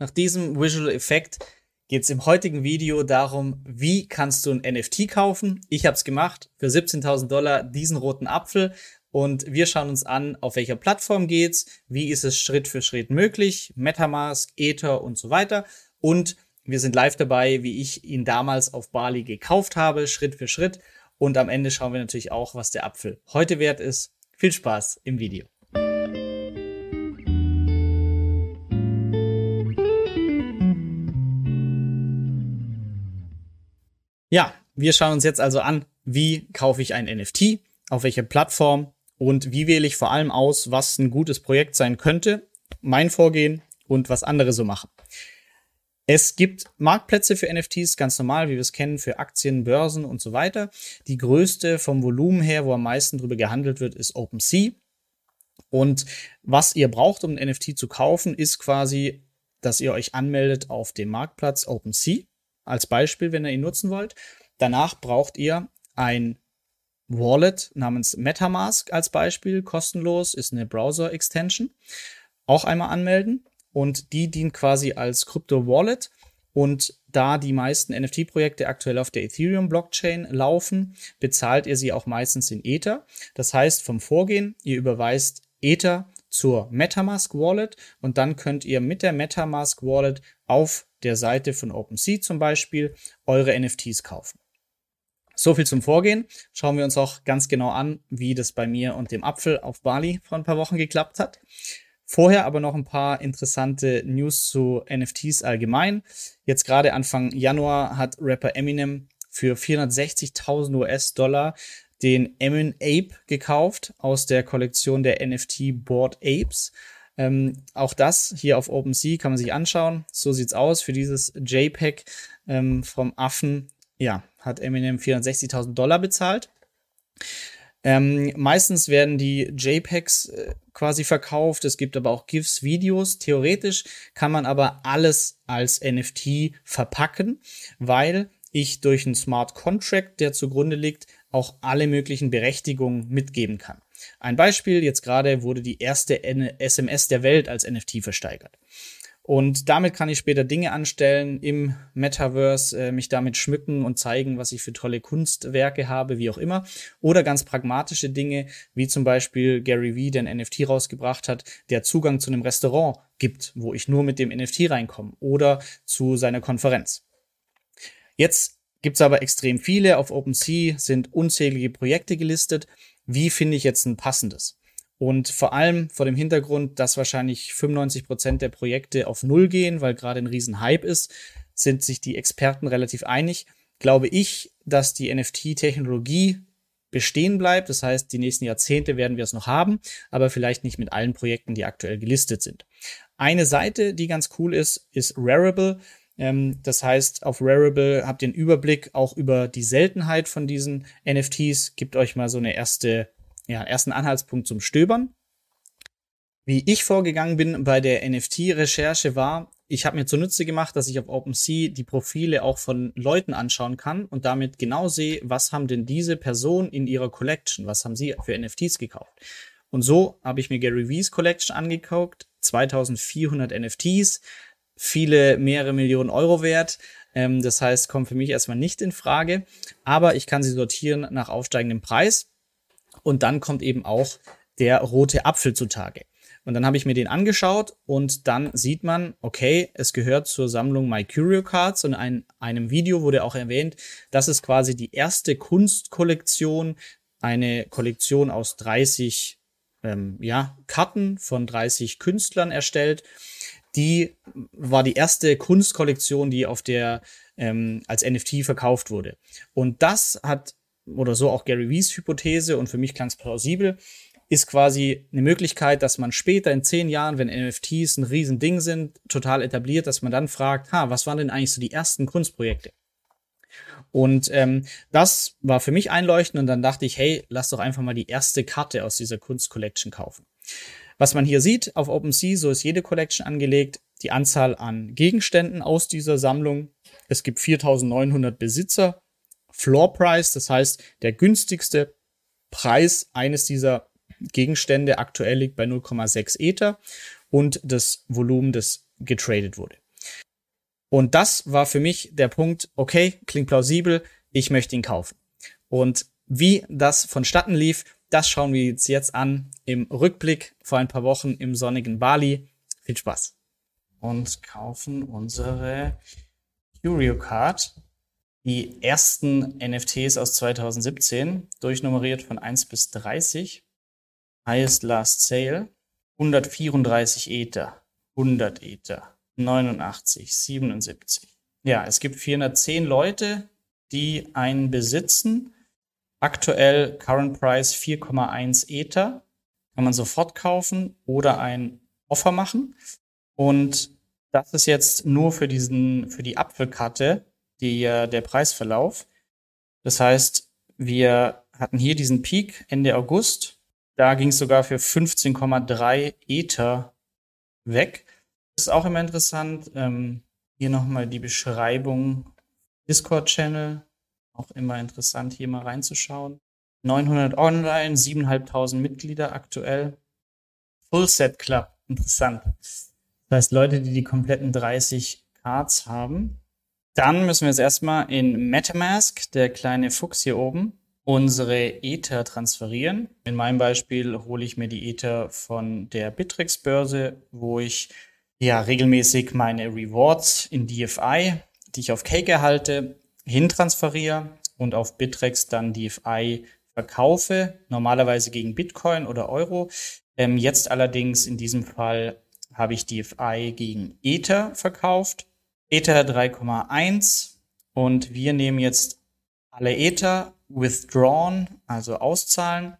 nach diesem Visual Effekt geht es im heutigen Video darum, wie kannst du ein NFT kaufen. Ich habe es gemacht für 17.000 Dollar diesen roten Apfel und wir schauen uns an, auf welcher Plattform geht's, wie ist es Schritt für Schritt möglich, MetaMask, Ether und so weiter. Und wir sind live dabei, wie ich ihn damals auf Bali gekauft habe, Schritt für Schritt. Und am Ende schauen wir natürlich auch, was der Apfel heute wert ist. Viel Spaß im Video. Ja, wir schauen uns jetzt also an, wie kaufe ich ein NFT, auf welcher Plattform und wie wähle ich vor allem aus, was ein gutes Projekt sein könnte, mein Vorgehen und was andere so machen. Es gibt Marktplätze für NFTs, ganz normal, wie wir es kennen, für Aktien, Börsen und so weiter. Die größte vom Volumen her, wo am meisten drüber gehandelt wird, ist OpenSea. Und was ihr braucht, um ein NFT zu kaufen, ist quasi, dass ihr euch anmeldet auf dem Marktplatz OpenSea. Als Beispiel, wenn ihr ihn nutzen wollt. Danach braucht ihr ein Wallet namens MetaMask als Beispiel, kostenlos, ist eine Browser-Extension. Auch einmal anmelden und die dient quasi als Krypto-Wallet. Und da die meisten NFT-Projekte aktuell auf der Ethereum-Blockchain laufen, bezahlt ihr sie auch meistens in Ether. Das heißt, vom Vorgehen, ihr überweist Ether zur MetaMask Wallet und dann könnt ihr mit der MetaMask Wallet auf der Seite von OpenSea zum Beispiel eure NFTs kaufen. So viel zum Vorgehen. Schauen wir uns auch ganz genau an, wie das bei mir und dem Apfel auf Bali vor ein paar Wochen geklappt hat. Vorher aber noch ein paar interessante News zu NFTs allgemein. Jetzt gerade Anfang Januar hat Rapper Eminem für 460.000 US-Dollar den Emin Ape gekauft aus der Kollektion der NFT Board Apes. Ähm, auch das hier auf OpenSea kann man sich anschauen. So sieht's aus für dieses JPEG ähm, vom Affen. Ja, hat Eminem 460.000 Dollar bezahlt. Ähm, meistens werden die JPEGs äh, quasi verkauft. Es gibt aber auch GIFs, Videos. Theoretisch kann man aber alles als NFT verpacken, weil ich durch einen Smart Contract, der zugrunde liegt, auch alle möglichen Berechtigungen mitgeben kann. Ein Beispiel, jetzt gerade wurde die erste SMS der Welt als NFT versteigert. Und damit kann ich später Dinge anstellen im Metaverse, äh, mich damit schmücken und zeigen, was ich für tolle Kunstwerke habe, wie auch immer. Oder ganz pragmatische Dinge, wie zum Beispiel Gary Vee, der ein NFT rausgebracht hat, der Zugang zu einem Restaurant gibt, wo ich nur mit dem NFT reinkomme. Oder zu seiner Konferenz. Jetzt gibt's aber extrem viele. Auf OpenSea sind unzählige Projekte gelistet. Wie finde ich jetzt ein passendes? Und vor allem vor dem Hintergrund, dass wahrscheinlich 95 Prozent der Projekte auf Null gehen, weil gerade ein Riesenhype ist, sind sich die Experten relativ einig. Glaube ich, dass die NFT-Technologie bestehen bleibt. Das heißt, die nächsten Jahrzehnte werden wir es noch haben, aber vielleicht nicht mit allen Projekten, die aktuell gelistet sind. Eine Seite, die ganz cool ist, ist Rarible. Ähm, das heißt, auf Rarible habt ihr einen Überblick auch über die Seltenheit von diesen NFTs, gibt euch mal so eine erste ja, ersten Anhaltspunkt zum Stöbern. Wie ich vorgegangen bin bei der NFT-Recherche war, ich habe mir zunutze gemacht, dass ich auf OpenSea die Profile auch von Leuten anschauen kann und damit genau sehe, was haben denn diese Personen in ihrer Collection, was haben sie für NFTs gekauft. Und so habe ich mir Gary V's Collection angeguckt, 2400 NFTs, viele mehrere Millionen Euro wert. Ähm, das heißt, kommt für mich erstmal nicht in Frage, aber ich kann sie sortieren nach aufsteigendem Preis. Und dann kommt eben auch der rote Apfel zutage. Und dann habe ich mir den angeschaut und dann sieht man, okay, es gehört zur Sammlung My Curio Cards und in einem Video wurde auch erwähnt, das ist quasi die erste Kunstkollektion, eine Kollektion aus 30 ähm, ja, Karten von 30 Künstlern erstellt. Die war die erste Kunstkollektion, die auf der ähm, als NFT verkauft wurde. Und das hat oder so auch Gary Vees Hypothese und für mich klang es plausibel, ist quasi eine Möglichkeit, dass man später in zehn Jahren, wenn NFTs ein Riesending sind, total etabliert, dass man dann fragt, ha, was waren denn eigentlich so die ersten Kunstprojekte? Und ähm, das war für mich einleuchtend und dann dachte ich, hey, lass doch einfach mal die erste Karte aus dieser Kunstcollection kaufen. Was man hier sieht auf OpenSea, so ist jede Collection angelegt, die Anzahl an Gegenständen aus dieser Sammlung. Es gibt 4900 Besitzer Floor Price, das heißt, der günstigste Preis eines dieser Gegenstände aktuell liegt bei 0,6 Ether und das Volumen, das getradet wurde. Und das war für mich der Punkt, okay, klingt plausibel, ich möchte ihn kaufen. Und wie das vonstatten lief, das schauen wir uns jetzt an im Rückblick vor ein paar Wochen im sonnigen Bali. Viel Spaß. Und kaufen unsere Curio Card. Die ersten NFTs aus 2017, durchnummeriert von 1 bis 30. Highest Last Sale. 134 Ether. 100 Ether. 89, 77. Ja, es gibt 410 Leute, die einen besitzen. Aktuell Current Price 4,1 Ether. Kann man sofort kaufen oder ein Offer machen. Und das ist jetzt nur für diesen, für die Apfelkarte, die, der Preisverlauf. Das heißt, wir hatten hier diesen Peak Ende August. Da ging es sogar für 15,3 Ether weg. Das ist auch immer interessant. Ähm, hier nochmal die Beschreibung. Discord-Channel. Auch immer interessant, hier mal reinzuschauen. 900 online, 7.500 Mitglieder aktuell. Full Set Club. Interessant. Das heißt, Leute, die die kompletten 30 Cards haben. Dann müssen wir jetzt erstmal in MetaMask, der kleine Fuchs hier oben, unsere Ether transferieren. In meinem Beispiel hole ich mir die Ether von der Bittrex Börse, wo ich ja regelmäßig meine Rewards in DFI, die ich auf Cake erhalte, hintransferiere und auf Bittrex dann DFI verkaufe, normalerweise gegen Bitcoin oder Euro. Ähm, jetzt allerdings in diesem Fall habe ich DFI gegen Ether verkauft. Ether 3,1 und wir nehmen jetzt alle Ether withdrawn, also auszahlen.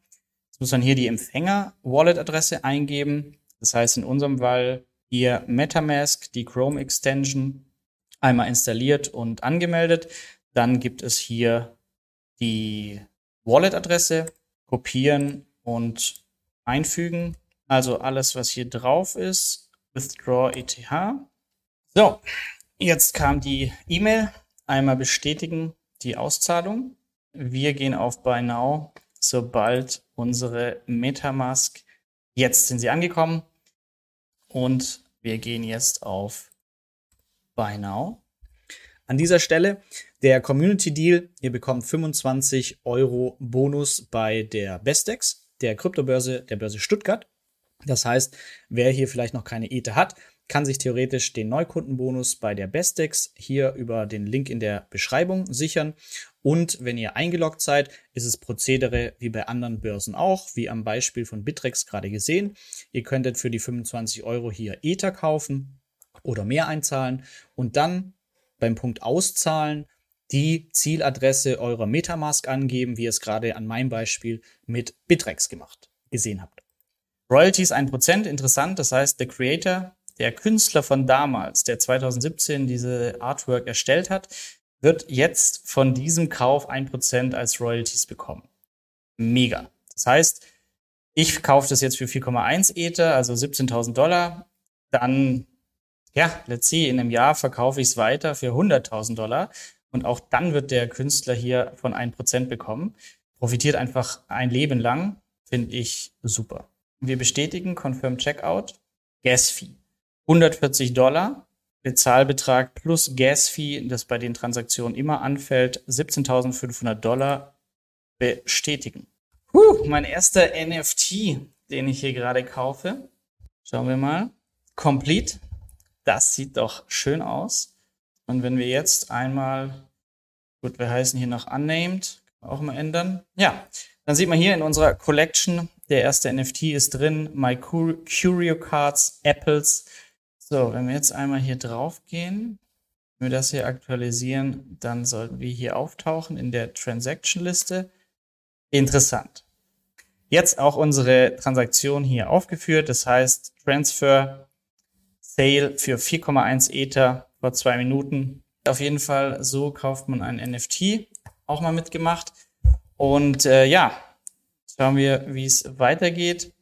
Jetzt muss man hier die Empfänger-Wallet-Adresse eingeben. Das heißt in unserem Fall ihr MetaMask, die Chrome Extension, einmal installiert und angemeldet. Dann gibt es hier die Wallet-Adresse, kopieren und einfügen. Also alles, was hier drauf ist, Withdraw ETH. So, jetzt kam die E-Mail. Einmal bestätigen die Auszahlung. Wir gehen auf Buy Now, sobald unsere Metamask, jetzt sind sie angekommen, und wir gehen jetzt auf Buy Now. An dieser Stelle der Community Deal. Ihr bekommt 25 Euro Bonus bei der Bestex, der Kryptobörse der Börse Stuttgart. Das heißt, wer hier vielleicht noch keine Ethe hat, kann sich theoretisch den Neukundenbonus bei der Bestex hier über den Link in der Beschreibung sichern. Und wenn ihr eingeloggt seid, ist es Prozedere wie bei anderen Börsen auch, wie am Beispiel von Bitrex gerade gesehen. Ihr könntet für die 25 Euro hier Ether kaufen oder mehr einzahlen und dann beim Punkt Auszahlen die Zieladresse eurer Metamask angeben, wie ihr es gerade an meinem Beispiel mit Bitrex gemacht gesehen habt. Royalties 1%, interessant, das heißt, der Creator der Künstler von damals, der 2017 diese Artwork erstellt hat, wird jetzt von diesem Kauf ein Prozent als Royalties bekommen. Mega. Das heißt, ich kaufe das jetzt für 4,1 Ether, also 17.000 Dollar. Dann, ja, let's see, in einem Jahr verkaufe ich es weiter für 100.000 Dollar. Und auch dann wird der Künstler hier von 1% bekommen. Profitiert einfach ein Leben lang. Finde ich super. Wir bestätigen Confirm Checkout. Gas Fee. 140 Dollar. Bezahlbetrag plus Gas-Fee, das bei den Transaktionen immer anfällt, 17.500 Dollar bestätigen. Puh, mein erster NFT, den ich hier gerade kaufe. Schauen wir mal. Complete. Das sieht doch schön aus. Und wenn wir jetzt einmal, gut, wir heißen hier noch Unnamed, auch mal ändern. Ja, dann sieht man hier in unserer Collection, der erste NFT ist drin, My Curio Cards, Apples, so, wenn wir jetzt einmal hier drauf gehen, wenn wir das hier aktualisieren, dann sollten wir hier auftauchen in der Transaction-Liste. Interessant. Jetzt auch unsere Transaktion hier aufgeführt. Das heißt, Transfer Sale für 4,1 Ether vor zwei Minuten. Auf jeden Fall, so kauft man ein NFT. Auch mal mitgemacht. Und äh, ja, schauen wir, wie es weitergeht.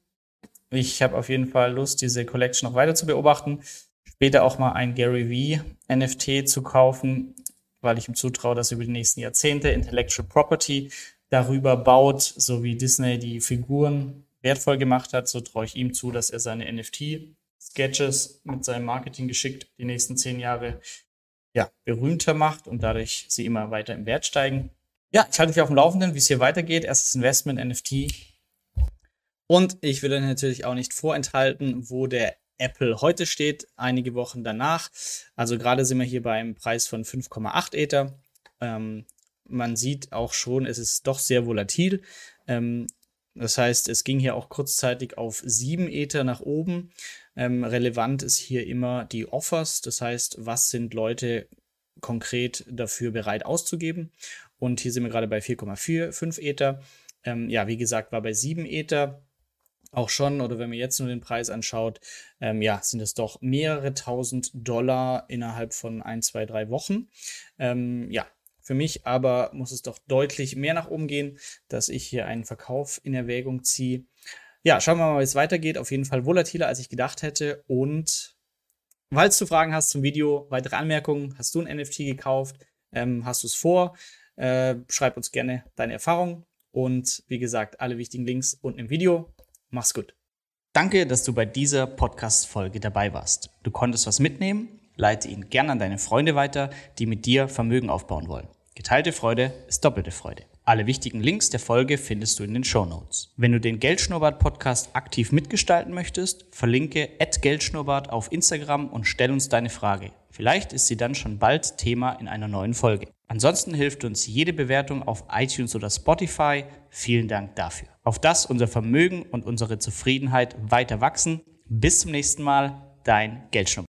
Ich habe auf jeden Fall Lust, diese Collection noch weiter zu beobachten. Später auch mal ein Gary V NFT zu kaufen, weil ich ihm zutraue, dass er über die nächsten Jahrzehnte Intellectual Property darüber baut, so wie Disney die Figuren wertvoll gemacht hat. So traue ich ihm zu, dass er seine NFT Sketches mit seinem Marketing geschickt die nächsten zehn Jahre ja, berühmter macht und dadurch sie immer weiter im Wert steigen. Ja, ich halte dich auf dem Laufenden, wie es hier weitergeht. Erstes Investment, NFT. Und ich will natürlich auch nicht vorenthalten, wo der Apple heute steht, einige Wochen danach. Also gerade sind wir hier beim Preis von 5,8 Ether. Ähm, man sieht auch schon, es ist doch sehr volatil. Ähm, das heißt, es ging hier auch kurzzeitig auf 7 Ether nach oben. Ähm, relevant ist hier immer die Offers, das heißt, was sind Leute konkret dafür bereit auszugeben. Und hier sind wir gerade bei 4,45 Ether. Ähm, ja, wie gesagt, war bei 7 Ether auch schon, oder wenn man jetzt nur den Preis anschaut, ähm, ja, sind es doch mehrere tausend Dollar innerhalb von ein, zwei, drei Wochen. Ähm, ja, für mich aber muss es doch deutlich mehr nach oben gehen, dass ich hier einen Verkauf in Erwägung ziehe. Ja, schauen wir mal, wie es weitergeht. Auf jeden Fall volatiler, als ich gedacht hätte. Und falls du Fragen hast zum Video, weitere Anmerkungen, hast du ein NFT gekauft? Ähm, hast du es vor? Äh, schreib uns gerne deine Erfahrungen. Und wie gesagt, alle wichtigen Links unten im Video. Mach's gut. Danke, dass du bei dieser Podcast-Folge dabei warst. Du konntest was mitnehmen. Leite ihn gern an deine Freunde weiter, die mit dir Vermögen aufbauen wollen. Geteilte Freude ist doppelte Freude. Alle wichtigen Links der Folge findest du in den Show Notes. Wenn du den Geldschnurrbart Podcast aktiv mitgestalten möchtest, verlinke @geldschnurrbart auf Instagram und stell uns deine Frage. Vielleicht ist sie dann schon bald Thema in einer neuen Folge. Ansonsten hilft uns jede Bewertung auf iTunes oder Spotify. Vielen Dank dafür. Auf das unser Vermögen und unsere Zufriedenheit weiter wachsen. Bis zum nächsten Mal, dein Geldschnurrbart.